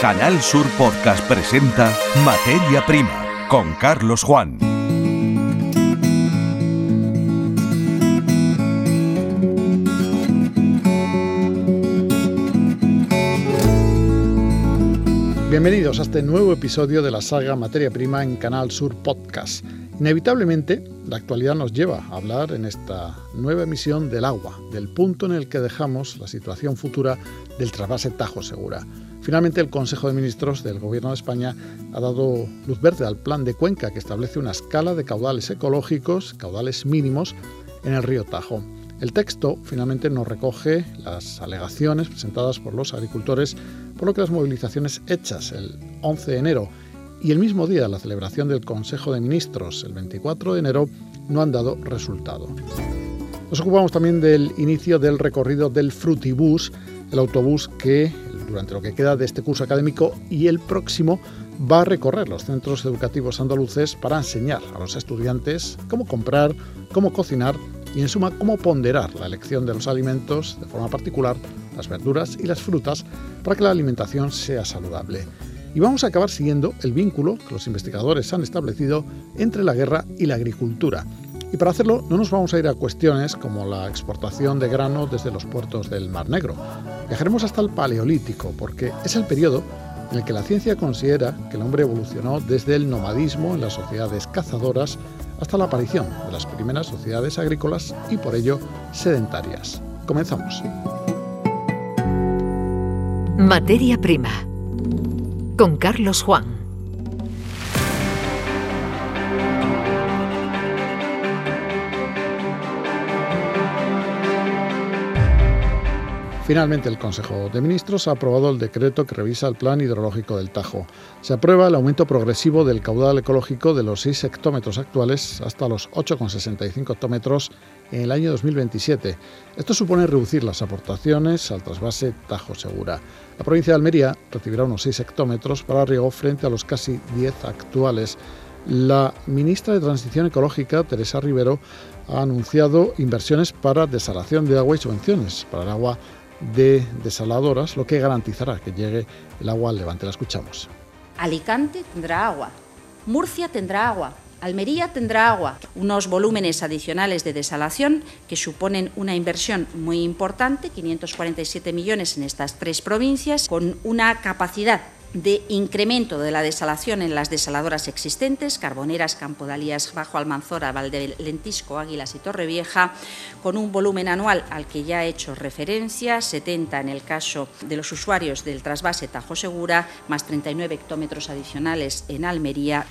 Canal Sur Podcast presenta Materia Prima con Carlos Juan. Bienvenidos a este nuevo episodio de la saga Materia Prima en Canal Sur Podcast. Inevitablemente, la actualidad nos lleva a hablar en esta nueva emisión del agua, del punto en el que dejamos la situación futura del trasvase Tajo Segura. Finalmente, el Consejo de Ministros del Gobierno de España ha dado luz verde al plan de Cuenca que establece una escala de caudales ecológicos, caudales mínimos, en el río Tajo. El texto finalmente nos recoge las alegaciones presentadas por los agricultores, por lo que las movilizaciones hechas el 11 de enero y el mismo día de la celebración del Consejo de Ministros, el 24 de enero, no han dado resultado. Nos ocupamos también del inicio del recorrido del Frutibus, el autobús que durante lo que queda de este curso académico y el próximo va a recorrer los centros educativos andaluces para enseñar a los estudiantes cómo comprar, cómo cocinar y en suma cómo ponderar la elección de los alimentos, de forma particular las verduras y las frutas, para que la alimentación sea saludable. Y vamos a acabar siguiendo el vínculo que los investigadores han establecido entre la guerra y la agricultura. Y para hacerlo no nos vamos a ir a cuestiones como la exportación de grano desde los puertos del Mar Negro. Viajaremos hasta el Paleolítico porque es el periodo en el que la ciencia considera que el hombre evolucionó desde el nomadismo en las sociedades cazadoras hasta la aparición de las primeras sociedades agrícolas y por ello sedentarias. Comenzamos. Materia prima con Carlos Juan. Finalmente, el Consejo de Ministros ha aprobado el decreto que revisa el plan hidrológico del Tajo. Se aprueba el aumento progresivo del caudal ecológico de los 6 hectómetros actuales hasta los 8,65 hectómetros en el año 2027. Esto supone reducir las aportaciones al trasvase Tajo Segura. La provincia de Almería recibirá unos 6 hectómetros para riego frente a los casi 10 actuales. La ministra de Transición Ecológica, Teresa Rivero, ha anunciado inversiones para desalación de agua y subvenciones para el agua de desaladoras, lo que garantizará que llegue el agua al levante. La escuchamos. Alicante tendrá agua, Murcia tendrá agua, Almería tendrá agua, unos volúmenes adicionales de desalación que suponen una inversión muy importante, 547 millones en estas tres provincias, con una capacidad de incremento de la desalación en las desaladoras existentes, Carboneras, Campodalías, Bajo Almanzora, Valdelentisco, Águilas y Torrevieja, con un volumen anual al que ya he hecho referencia, 70 en el caso de los usuarios del trasvase Tajo Segura, más 39 hectómetros adicionales en Almería.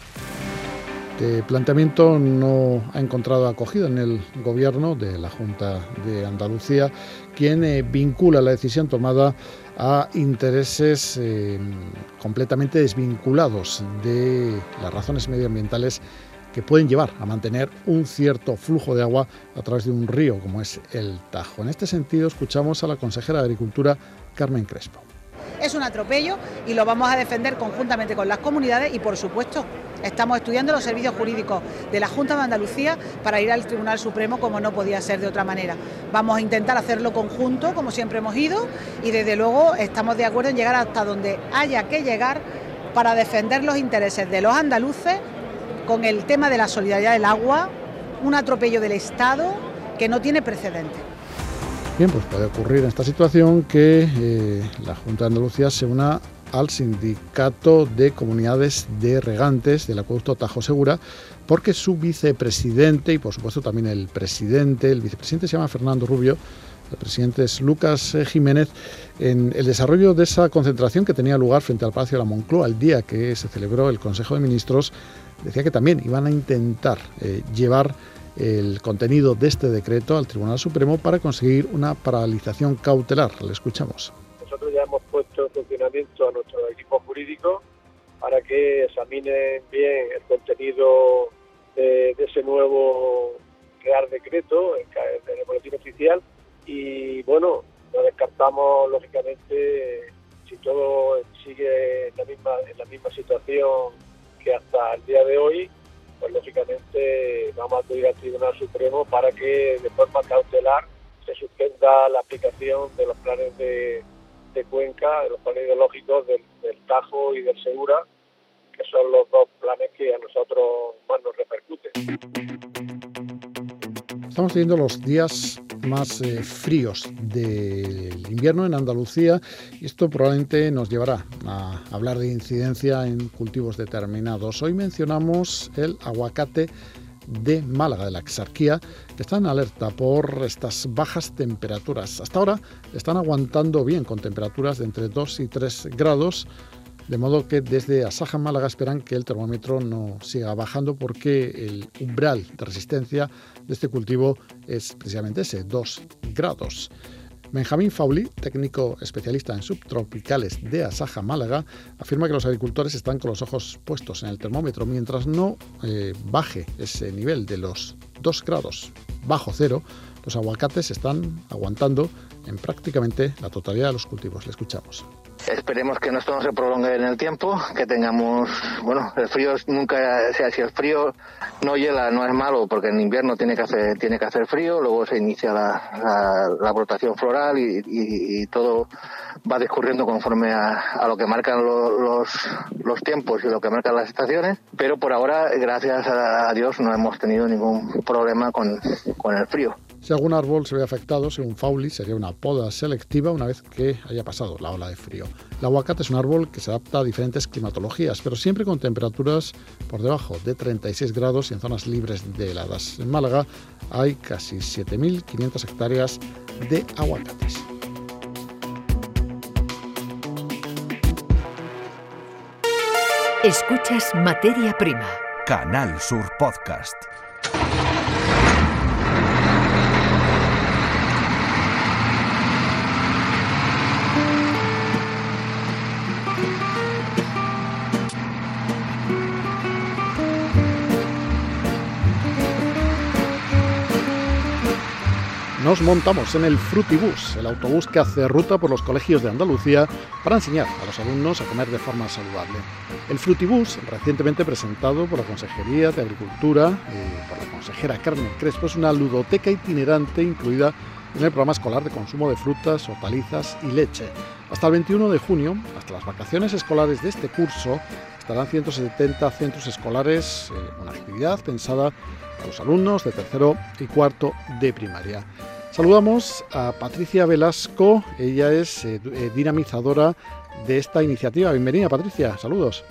Este planteamiento no ha encontrado acogida en el gobierno de la Junta de Andalucía, quien eh, vincula la decisión tomada a intereses eh, completamente desvinculados de las razones medioambientales que pueden llevar a mantener un cierto flujo de agua a través de un río como es el Tajo. En este sentido, escuchamos a la consejera de Agricultura, Carmen Crespo. Es un atropello y lo vamos a defender conjuntamente con las comunidades y, por supuesto, estamos estudiando los servicios jurídicos de la Junta de Andalucía para ir al Tribunal Supremo como no podía ser de otra manera. Vamos a intentar hacerlo conjunto, como siempre hemos ido, y desde luego estamos de acuerdo en llegar hasta donde haya que llegar para defender los intereses de los andaluces con el tema de la solidaridad del agua, un atropello del Estado que no tiene precedente. Bien, pues puede ocurrir en esta situación que eh, la Junta de Andalucía se una al Sindicato de Comunidades de Regantes del Acueducto Tajo Segura, porque su vicepresidente y por supuesto también el presidente, el vicepresidente se llama Fernando Rubio, el presidente es Lucas eh, Jiménez, en el desarrollo de esa concentración que tenía lugar frente al Palacio de la Moncloa el día que se celebró el Consejo de Ministros, decía que también iban a intentar eh, llevar el contenido de este decreto al Tribunal Supremo para conseguir una paralización cautelar. Le escuchamos. Puesto en funcionamiento a nuestro equipo jurídico para que examinen bien el contenido de, ese nuevo Real Decreto en el boletín oficial. Y bueno, no descartamos lógicamente si todo sigue en la misma, en la misma situación que hasta el día de hoy, pues lógicamente vamos a acudir al Tribunal Supremo para que de forma cautelar se suspenda la aplicación de los planes de, Cuenca, de los planes ideológicos del, Tajo y del Segura, que son los dos planes que a nosotros más nos repercuten. Estamos teniendo los días más eh, fríos del invierno en Andalucía y esto probablemente nos llevará a hablar de incidencia en cultivos determinados. Hoy mencionamos el aguacate de Málaga, de la Exarquía, que está en alerta por estas bajas temperaturas. Hasta ahora están aguantando bien con temperaturas de entre 2 y 3 grados de modo que desde Asaja Málaga esperan que el termómetro no siga bajando porque el umbral de resistencia de este cultivo es precisamente ese, 2 grados. Benjamín Fauli, técnico especialista en subtropicales de Asaja Málaga, afirma que los agricultores están con los ojos puestos en el termómetro mientras no eh, baje ese nivel de los 2 grados bajo cero. Los aguacates están aguantando en prácticamente la totalidad de los cultivos. Le escuchamos. Esperemos que esto no se prolongue en el tiempo, que tengamos, bueno, el frío nunca, o sea, si el frío no hiela no es malo porque en invierno tiene que hacer, tiene que hacer frío, luego se inicia la, la, brotación floral y, todo va discurriendo conforme a, lo que marcan los, los, tiempos y lo que marcan las estaciones, pero por ahora, gracias a Dios, no hemos tenido ningún problema con, con el frío. Si algún árbol se ve afectado, según Fauli, sería una poda selectiva una vez que haya pasado la ola de frío. El aguacate es un árbol que se adapta a diferentes climatologías, pero siempre con temperaturas por debajo de 36 grados y en zonas libres de heladas. En Málaga hay casi 7.500 hectáreas de aguacates. Escuchas Materia Prima. Canal Sur Podcast. Nos montamos en el Frutibus, el autobús que hace ruta por los colegios de Andalucía para enseñar a los alumnos a comer de forma saludable. El Frutibus, recientemente presentado por la Consejería de Agricultura y por la consejera Carmen Crespo, es una ludoteca itinerante incluida en el programa escolar de consumo de frutas, hortalizas y leche. Hasta el 21 de junio, hasta las vacaciones escolares de este curso, estarán 170 centros escolares, en una actividad pensada para los alumnos de tercero y cuarto de primaria. Saludamos a Patricia Velasco, ella es eh, eh, dinamizadora de esta iniciativa. Bienvenida Patricia, saludos.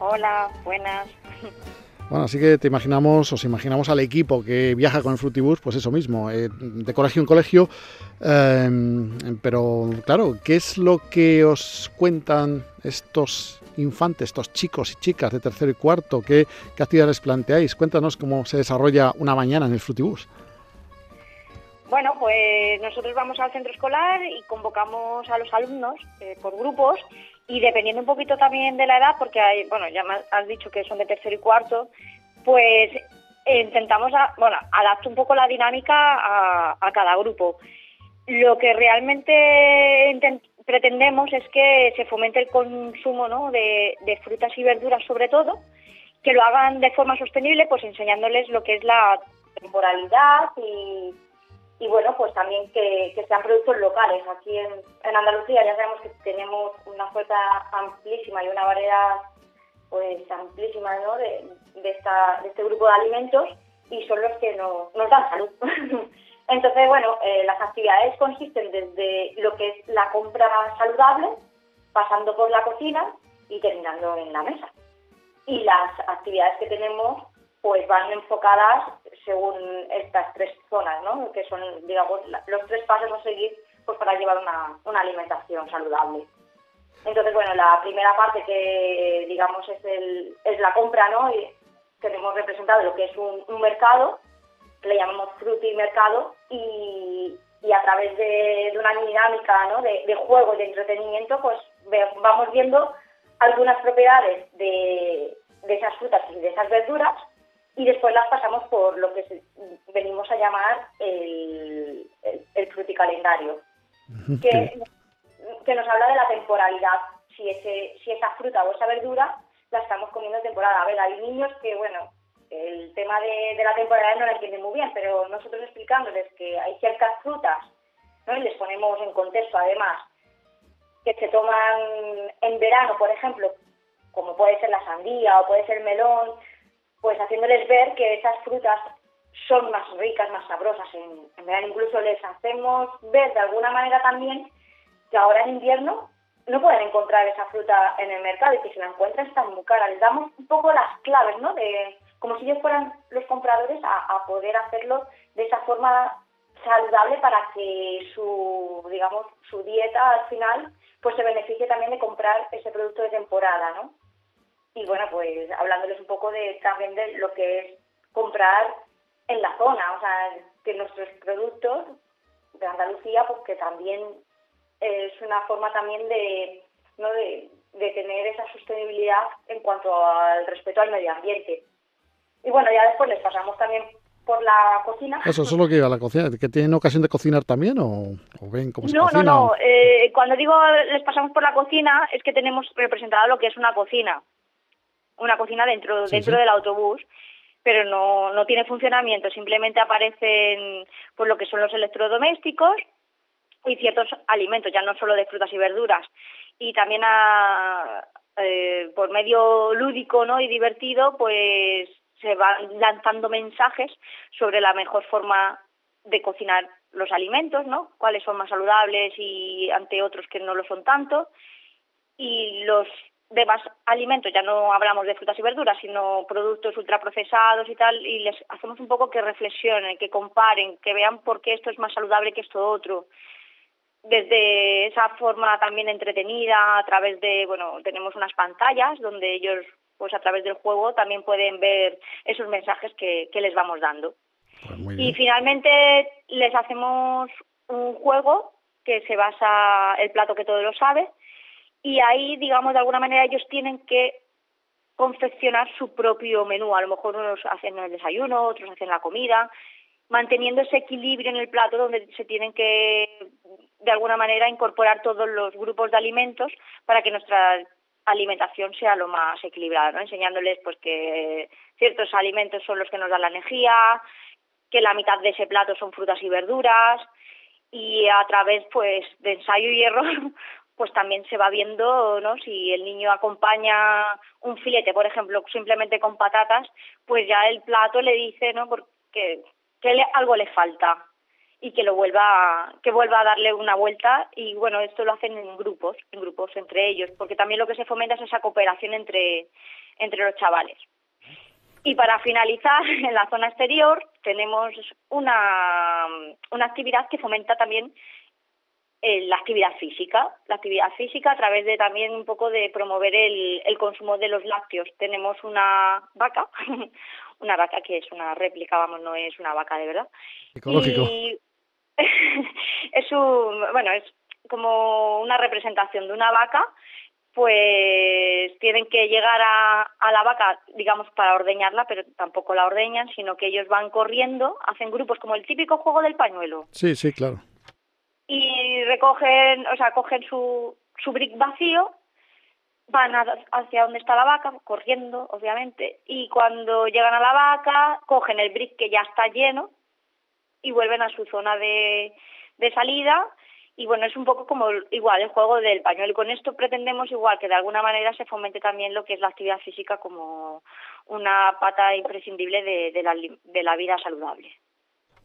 Hola, buenas. Bueno, así que te imaginamos, os imaginamos al equipo que viaja con el Frutibus, pues eso mismo, eh, de colegio en colegio. pero claro, ¿qué es lo que os cuentan estos infantes, estos chicos y chicas de tercero y cuarto? ¿Qué, qué actividades planteáis? Cuéntanos cómo se desarrolla una mañana en el Frutibus. Bueno, pues nosotros vamos al centro escolar y convocamos a los alumnos eh, por grupos y dependiendo un poquito también de la edad, porque hay, bueno, ya has dicho que son de tercero y cuarto, pues intentamos, bueno, adaptar un poco la dinámica a, cada grupo. Lo que realmente pretendemos es que se fomente el consumo ¿no? de, frutas y verduras sobre todo, que lo hagan de forma sostenible, pues enseñándoles lo que es la temporalidad y pues también que, sean productos locales. Aquí en, Andalucía ya sabemos que tenemos una oferta amplísima y una variedad pues amplísima ¿no? de, de, esta, de este grupo de alimentos y son los que nos dan salud. Entonces, bueno, eh, las actividades consisten desde lo que es la compra saludable, pasando por la cocina y terminando en la mesa. Y las actividades que tenemos pues van enfocadas según estas tres zonas, ¿no? que son, digamos, los tres pasos a seguir pues, para llevar una, una alimentación saludable. Entonces, bueno, la primera parte que, digamos, es, el, es la compra, ¿no? Y tenemos representado lo que es un, mercado, que le llamamos fruti mercado, y, y a través de, una dinámica, ¿no? De, de juego y de entretenimiento, pues vamos viendo algunas propiedades de, de esas frutas y de esas verduras y después las pasamos por lo que venimos a llamar el, el, fruticalendario, que, que, nos habla de la temporalidad, si, ese, si esa fruta o esa verdura la estamos comiendo en temporada. A ver, hay niños que, bueno, el tema de, la temporalidad no la entienden muy bien, pero nosotros explicándoles que hay ciertas frutas, ¿no? y les ponemos en contexto además que se toman en verano, por ejemplo, como puede ser la sandía o puede ser el melón, pues haciéndoles ver que esas frutas son más ricas, más sabrosas en, en verano. Incluso les hacemos ver de alguna manera también que ahora en invierno no pueden encontrar esa fruta en el mercado y que si la encuentran está muy cara. Les damos un poco las claves, ¿no? De, como si ellos fueran los compradores a, a poder hacerlo de esa forma saludable para que su, digamos, su dieta al final pues se beneficie también de comprar ese producto de temporada, ¿no? Y bueno, pues hablándoles un poco de también de lo que es comprar en la zona, o sea, que nuestros productos de Andalucía, pues que también es una forma también de, ¿no? de, de tener esa sostenibilidad en cuanto al respeto al medio ambiente. Y bueno, ya después les pasamos también por la cocina. Eso, eso es lo que iba a la cocina. ¿Que tienen ocasión de cocinar también o, o ven cómo se No, no, cocina? no. Eh, cuando digo les pasamos por la cocina es que tenemos representado lo que es una cocina. Una cocina dentro, Sí, dentro sí. del autobús, pero no, no tiene funcionamiento. Simplemente aparecen pues, lo que son los electrodomésticos y ciertos alimentos, ya no solo de frutas y verduras. Y también a, eh, por medio lúdico ¿no? y divertido, pues se van lanzando mensajes sobre la mejor forma de cocinar los alimentos, ¿no? Cuáles son más saludables y ante otros que no lo son tanto. Y los demás alimentos, ya no hablamos de frutas y verduras, sino productos ultraprocesados y tal, y les hacemos un poco que reflexionen, que comparen, que vean por qué esto es más saludable que esto otro desde esa forma también entretenida, a través de, bueno, tenemos unas pantallas donde ellos, pues a través del juego, también pueden ver esos mensajes que, que les vamos dando. Pues Y finalmente les hacemos un juego que se basa el plato que todo lo sabe y ahí, digamos, de alguna manera ellos tienen que confeccionar su propio menú. A lo mejor unos hacen el desayuno, otros hacen la comida, manteniendo ese equilibrio en el plato donde se tienen que, de alguna manera, incorporar todos los grupos de alimentos para que nuestra alimentación sea lo más equilibrada, ¿no? Enseñándoles pues que ciertos alimentos son los que nos dan la energía, que la mitad de ese plato son frutas y verduras y a través pues de ensayo y error pues también se va viendo no si el niño acompaña un filete por ejemplo simplemente con patatas pues ya el plato le dice no porque que le- algo le falta y que lo vuelva que vuelva a darle una vuelta y bueno esto lo hacen en grupos en grupos entre ellos porque también lo que se fomenta es esa cooperación entre entre los chavales. Y para finalizar, en la zona exterior tenemos una, una actividad que fomenta también eh, la actividad física. La actividad física a través de también un poco de promover el, el consumo de los lácteos. Tenemos una vaca, una vaca que es una réplica, vamos, no es una vaca de verdad. Ecológico. Y es un, bueno, es como una representación de una vaca pues tienen que llegar a, a la vaca, digamos, para ordeñarla, pero tampoco la ordeñan, sino que ellos van corriendo, hacen grupos como el típico juego del pañuelo Sí, sí, claro. Y recogen, o sea, cogen su, su brick vacío, van a- hacia donde está la vaca, corriendo, obviamente, y cuando llegan a la vaca, cogen el brick que ya está lleno y vuelven a su zona de, de salida. Y bueno, es un poco como igual el juego del pañuelo. Con esto pretendemos igual que de alguna manera se fomente también lo que es la actividad física como una pata imprescindible de, de, la, de la vida saludable.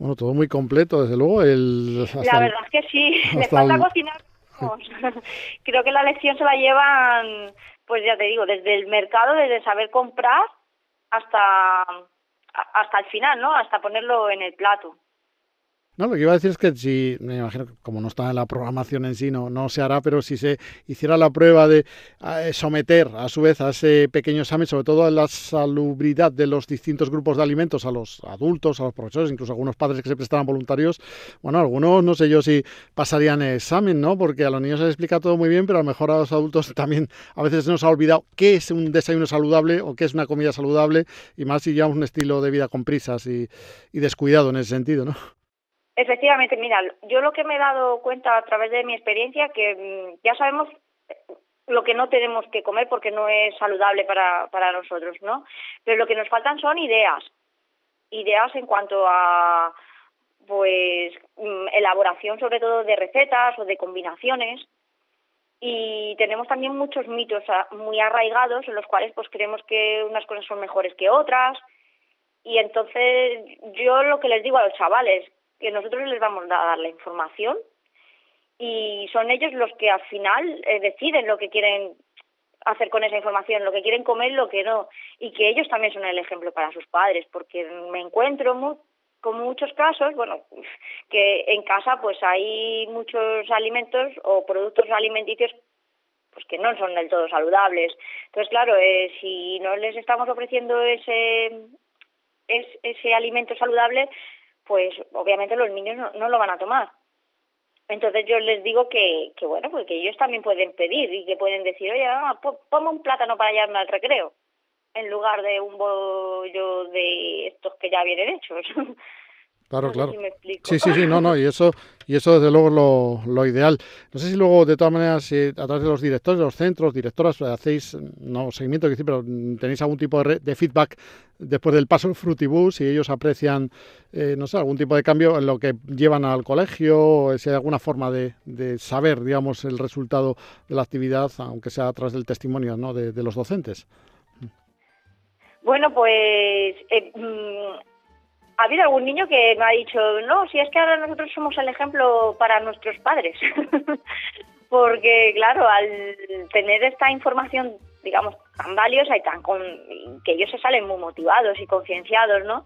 Bueno, todo muy completo, desde luego. El, La el- verdad es que sí, hasta falta el- cocinar. vamos. Creo que la lección se la llevan, pues ya te digo, desde el mercado, desde saber comprar hasta hasta el final, ¿no? Hasta ponerlo en el plato. No, lo que iba a decir es que si, me imagino como no está en la programación en sí, no, no se hará, pero si se hiciera la prueba de someter a su vez a ese pequeño examen, sobre todo a la salubridad de los distintos grupos de alimentos, a los adultos, a los profesores, incluso a algunos padres que se prestaran voluntarios, bueno, algunos no sé yo si pasarían el examen, ¿no? Porque a los niños se les explica todo muy bien, pero a lo mejor a los adultos también a veces nos ha olvidado qué es un desayuno saludable o qué es una comida saludable, y más si llevamos un estilo de vida con prisas y, y descuidado en ese sentido, ¿no? Efectivamente, mira, yo lo que me he dado cuenta a través de mi experiencia que mm, ya sabemos lo que no tenemos que comer porque no es saludable para, para nosotros, ¿no? Pero lo que nos faltan son ideas, ideas en cuanto a pues mm, elaboración sobre todo de recetas o de combinaciones. Y tenemos también muchos mitos muy arraigados en los cuales pues creemos que unas cosas son mejores que otras. Y entonces yo lo que les digo a los chavales que nosotros les vamos a dar la información y son ellos los que al final eh, deciden lo que quieren hacer con esa información, lo que quieren comer, lo que no, y que ellos también son el ejemplo para sus padres, porque me encuentro con muchos casos, bueno, que en casa pues hay muchos alimentos o productos alimenticios pues que no son del todo saludables. Entonces, claro, eh, si no les estamos ofreciendo ese, ese alimento saludable, pues obviamente los niños no lo van a tomar. Entonces yo les digo que, que bueno, pues que ellos también pueden pedir y que pueden decir, oye, ah, ponme un plátano para llevarme al recreo, en lugar de un bollo de estos que ya vienen hechos. Claro, claro. sí, sí, sí, no, no, y eso, y eso desde luego es lo, lo ideal. No sé si luego, de todas maneras, si a través de los directores de los centros, directoras, hacéis, no seguimiento, pero tenéis algún tipo de, feedback después del paso Frutibus, si ellos aprecian, eh, no sé, algún tipo de cambio en lo que llevan al colegio, si hay alguna forma de, de saber, digamos, el resultado de la actividad, aunque sea a través del testimonio ¿no? de, de los docentes. Bueno, pues eh, mm, ha habido algún niño que me ha dicho, no, si es que ahora nosotros somos el ejemplo para nuestros padres. Porque, claro, al tener esta información, digamos, tan valiosa y tan con, que ellos se salen muy motivados y concienciados, ¿no?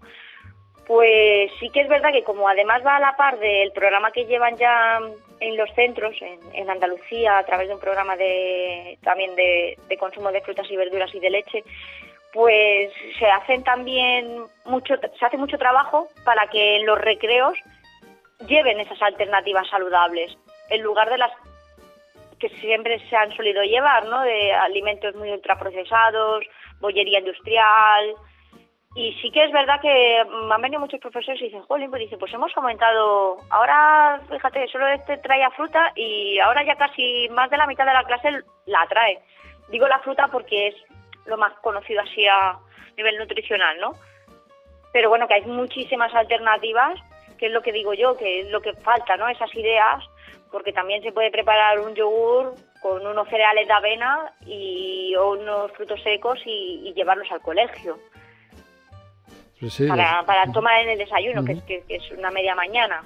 Pues sí que es verdad que como además va a la par del programa que llevan ya en los centros, en, Andalucía, a través de un programa de también de consumo de frutas y verduras y de leche, pues se hacen también mucho, se hace mucho trabajo para que en los recreos lleven esas alternativas saludables, en lugar de las que siempre se han solido llevar, ¿no? De alimentos muy ultraprocesados, bollería industrial. Y sí que es verdad que han venido muchos profesores y dicen, jolín, pues dice, pues hemos aumentado, ahora, fíjate, solo este traía fruta y ahora ya casi más de la mitad de la clase la trae. Digo la fruta porque es lo más conocido así a nivel nutricional, ¿no? Pero bueno, que hay muchísimas alternativas, que es lo que digo yo, que es lo que falta, ¿no? Esas ideas, porque también se puede preparar un yogur con unos cereales de avena y o unos frutos secos y, llevarlos al colegio. para, para tomar en el desayuno, que, es, una media mañana.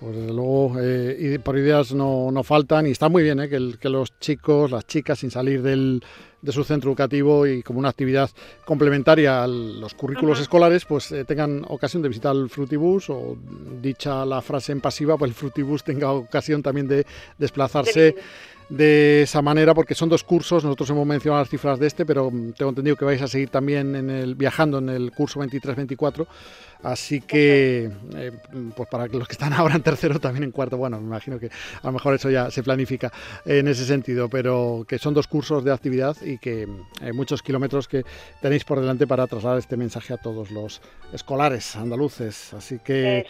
Pues desde luego, eh, por ideas no, no, faltan y está muy bien eh, que, que, los chicos, las chicas, sin salir del, de su centro educativo y como una actividad complementaria a los currículos escolares, pues eh, tengan ocasión de visitar el Frutibus o dicha la frase en pasiva, pues el Frutibus tenga ocasión también de desplazarse de esa manera porque son dos cursos, nosotros hemos mencionado las cifras de este, pero tengo entendido que vais a seguir también en el, viajando en el curso 23-24 Así que, eh, pues para los que están ahora en tercero, también en cuarto, bueno, me imagino que a lo mejor eso ya se planifica en ese sentido, pero que son dos cursos de actividad y que eh, muchos kilómetros que tenéis por delante para trasladar este mensaje a todos los escolares andaluces. Así que,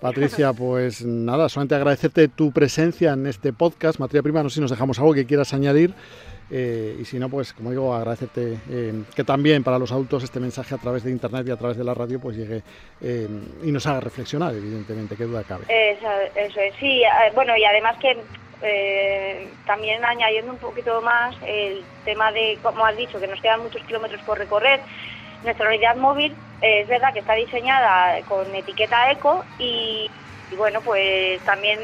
Patricia, pues nada, solamente agradecerte tu presencia en este podcast. Materia Prima, no sé si nos dejamos algo que quieras añadir. Eh, y si no, pues como digo, agradecerte eh, que también para los adultos este mensaje a través de Internet y a través de la radio pues llegue eh, y nos haga reflexionar, evidentemente, qué duda cabe. Eso, eso es, sí, bueno, y además que también añadiendo un poquito más el tema de, como has dicho, que nos quedan muchos kilómetros por recorrer, nuestra unidad móvil es verdad que está diseñada con etiqueta eco y, y bueno, pues también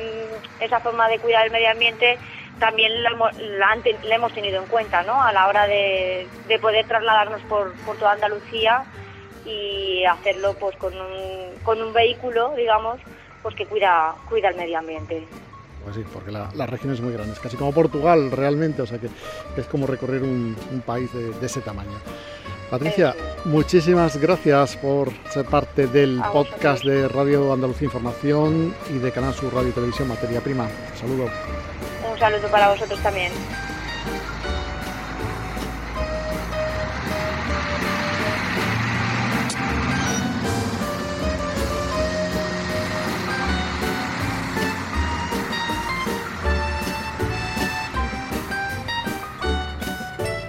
esa forma de cuidar el medio ambiente también la, hemos tenido en cuenta ¿no? a la hora de, poder trasladarnos por, toda Andalucía y hacerlo pues con un, con un vehículo, digamos, pues que cuida, cuida el medio ambiente. Pues sí, porque la, región es muy grande, es casi como Portugal realmente, o sea que, es como recorrer un, país de, ese tamaño. Patricia, muchísimas gracias por ser parte del podcast de Radio Andalucía Información y de Canal Sur Radio y Televisión Materia Prima. Saludos saludo para vosotros también.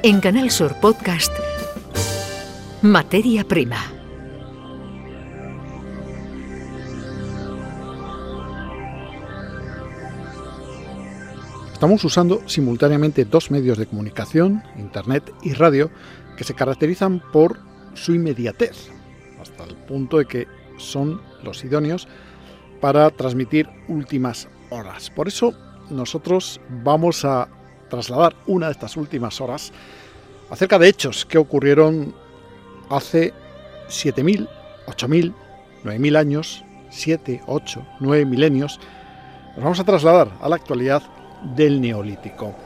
En Canal Sur Podcast, Materia Prima. Estamos usando simultáneamente dos medios de comunicación, Internet y radio, que se caracterizan por su inmediatez, hasta el punto de que son los idóneos para transmitir últimas horas. Por eso nosotros vamos a trasladar una de estas últimas horas acerca de hechos que ocurrieron hace 7.000, 8.000, 9.000 años, 7, 8, 9 milenios. Nos vamos a trasladar a la actualidad del Neolítico.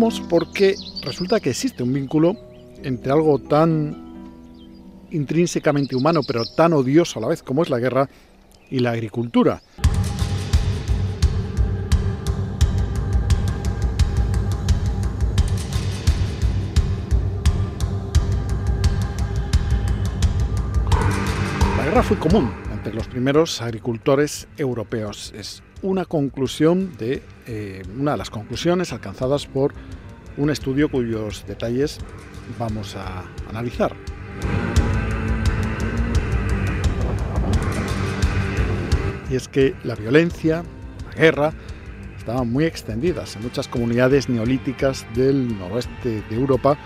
Hacemos porque resulta que existe un vínculo entre algo tan intrínsecamente humano pero tan odioso a la vez como es la guerra y la agricultura. La guerra fue común entre los primeros agricultores europeos. Una conclusión de eh, una de las conclusiones alcanzadas por un estudio cuyos detalles vamos a analizar. Y es que la violencia, la guerra, estaban muy extendidas en muchas comunidades neolíticas del noroeste de Europa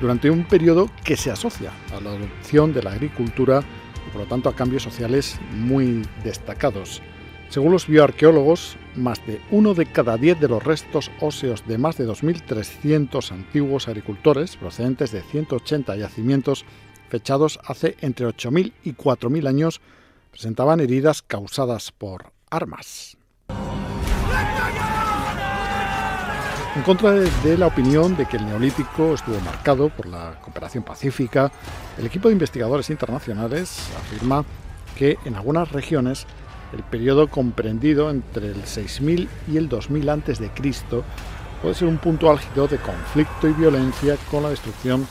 durante un periodo que se asocia a la adopción de la agricultura y por lo tanto a cambios sociales muy destacados. Según los bioarqueólogos, más de uno de cada diez de los restos óseos de más de 2.300 antiguos agricultores procedentes de 180 yacimientos fechados hace entre 8.000 y 4.000 años presentaban heridas causadas por armas. En contra de la opinión de que el neolítico estuvo marcado por la cooperación pacífica, el equipo de investigadores internacionales afirma que en algunas regiones el periodo comprendido entre el 6000 y el 2000 a.C. puede ser un punto álgido de conflicto y violencia con la destrucción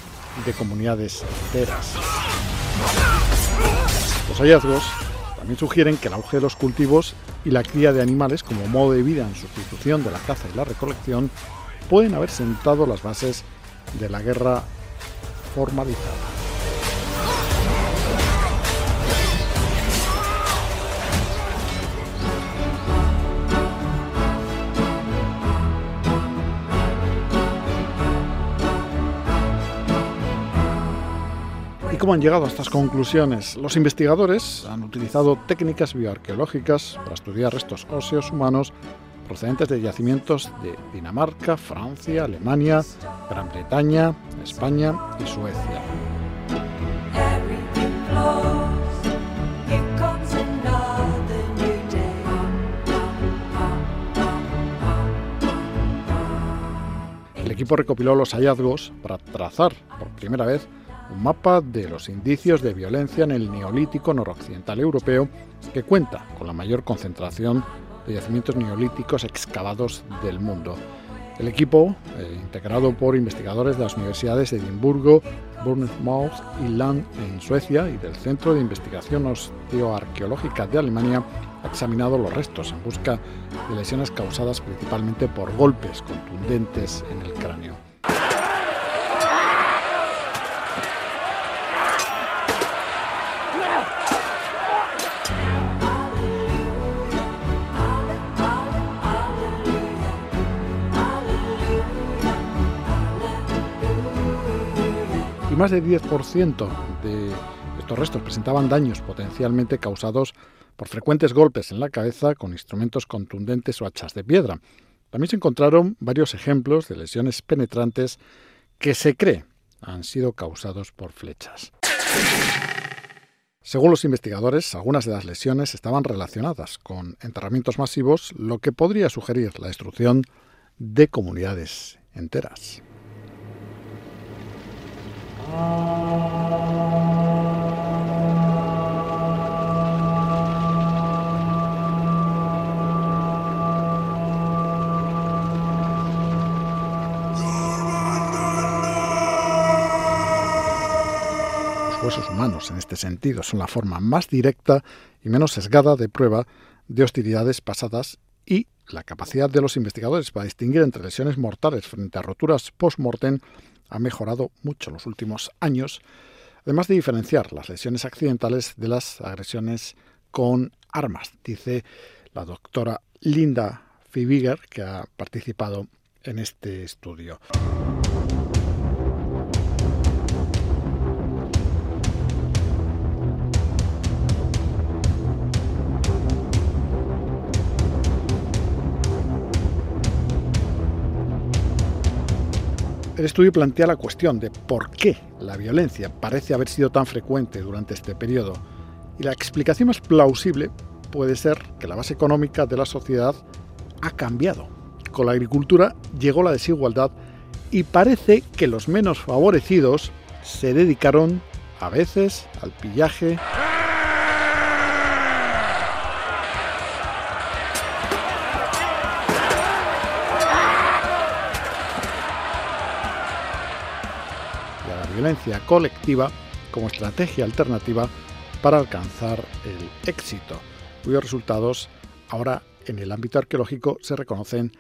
de comunidades enteras. Los hallazgos también sugieren que el auge de los cultivos y la cría de animales como modo de vida en sustitución de la caza y la recolección pueden haber sentado las bases de la guerra formalizada. ¿Y cómo han llegado a estas conclusiones? Los investigadores han utilizado técnicas bioarqueológicas para estudiar restos óseos humanos procedentes de yacimientos de Dinamarca, Francia, Alemania, Gran Bretaña, España y Suecia. El equipo recopiló los hallazgos para trazar por primera vez un mapa de los indicios de violencia en el neolítico noroccidental europeo que cuenta con la mayor concentración de yacimientos neolíticos excavados del mundo. El equipo, eh, integrado por investigadores de las universidades de Edimburgo, Bournemouth y Land en Suecia y del Centro de Investigación Osteoarqueológica de Alemania, ha examinado los restos en busca de lesiones causadas principalmente por golpes contundentes en el cráneo. Más del 10% de estos restos presentaban daños potencialmente causados por frecuentes golpes en la cabeza con instrumentos contundentes o hachas de piedra. También se encontraron varios ejemplos de lesiones penetrantes que se cree han sido causados por flechas. Según los investigadores, algunas de las lesiones estaban relacionadas con enterramientos masivos, lo que podría sugerir la destrucción de comunidades enteras. Los huesos humanos en este sentido son la forma más directa y menos sesgada de prueba de hostilidades pasadas y la capacidad de los investigadores para distinguir entre lesiones mortales frente a roturas post-mortem ha mejorado mucho los últimos años, además de diferenciar las lesiones accidentales de las agresiones con armas, dice la doctora Linda Fibiger, que ha participado en este estudio. El estudio plantea la cuestión de por qué la violencia parece haber sido tan frecuente durante este periodo y la explicación más plausible puede ser que la base económica de la sociedad ha cambiado. Con la agricultura llegó la desigualdad y parece que los menos favorecidos se dedicaron a veces al pillaje, colectiva como estrategia alternativa para alcanzar el éxito, cuyos resultados ahora en el ámbito arqueológico se reconocen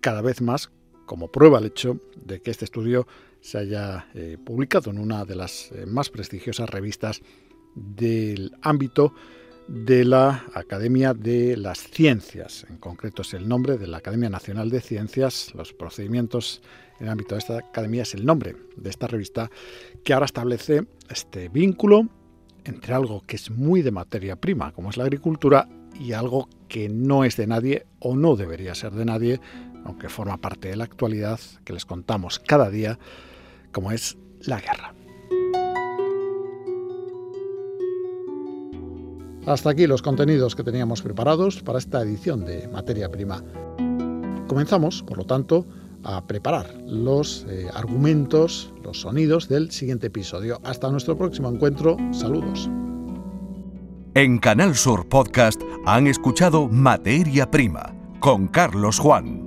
cada vez más como prueba el hecho de que este estudio se haya eh, publicado en una de las eh, más prestigiosas revistas del ámbito de la Academia de las Ciencias. En concreto es el nombre de la Academia Nacional de Ciencias. Los procedimientos en el ámbito de esta academia es el nombre de esta revista que ahora establece este vínculo entre algo que es muy de materia prima, como es la agricultura, y algo que no es de nadie o no debería ser de nadie, aunque forma parte de la actualidad que les contamos cada día, como es la guerra. Hasta aquí los contenidos que teníamos preparados para esta edición de Materia Prima. Comenzamos, por lo tanto, a preparar los eh, argumentos, los sonidos del siguiente episodio. Hasta nuestro próximo encuentro. Saludos. En Canal Sur Podcast han escuchado Materia Prima con Carlos Juan.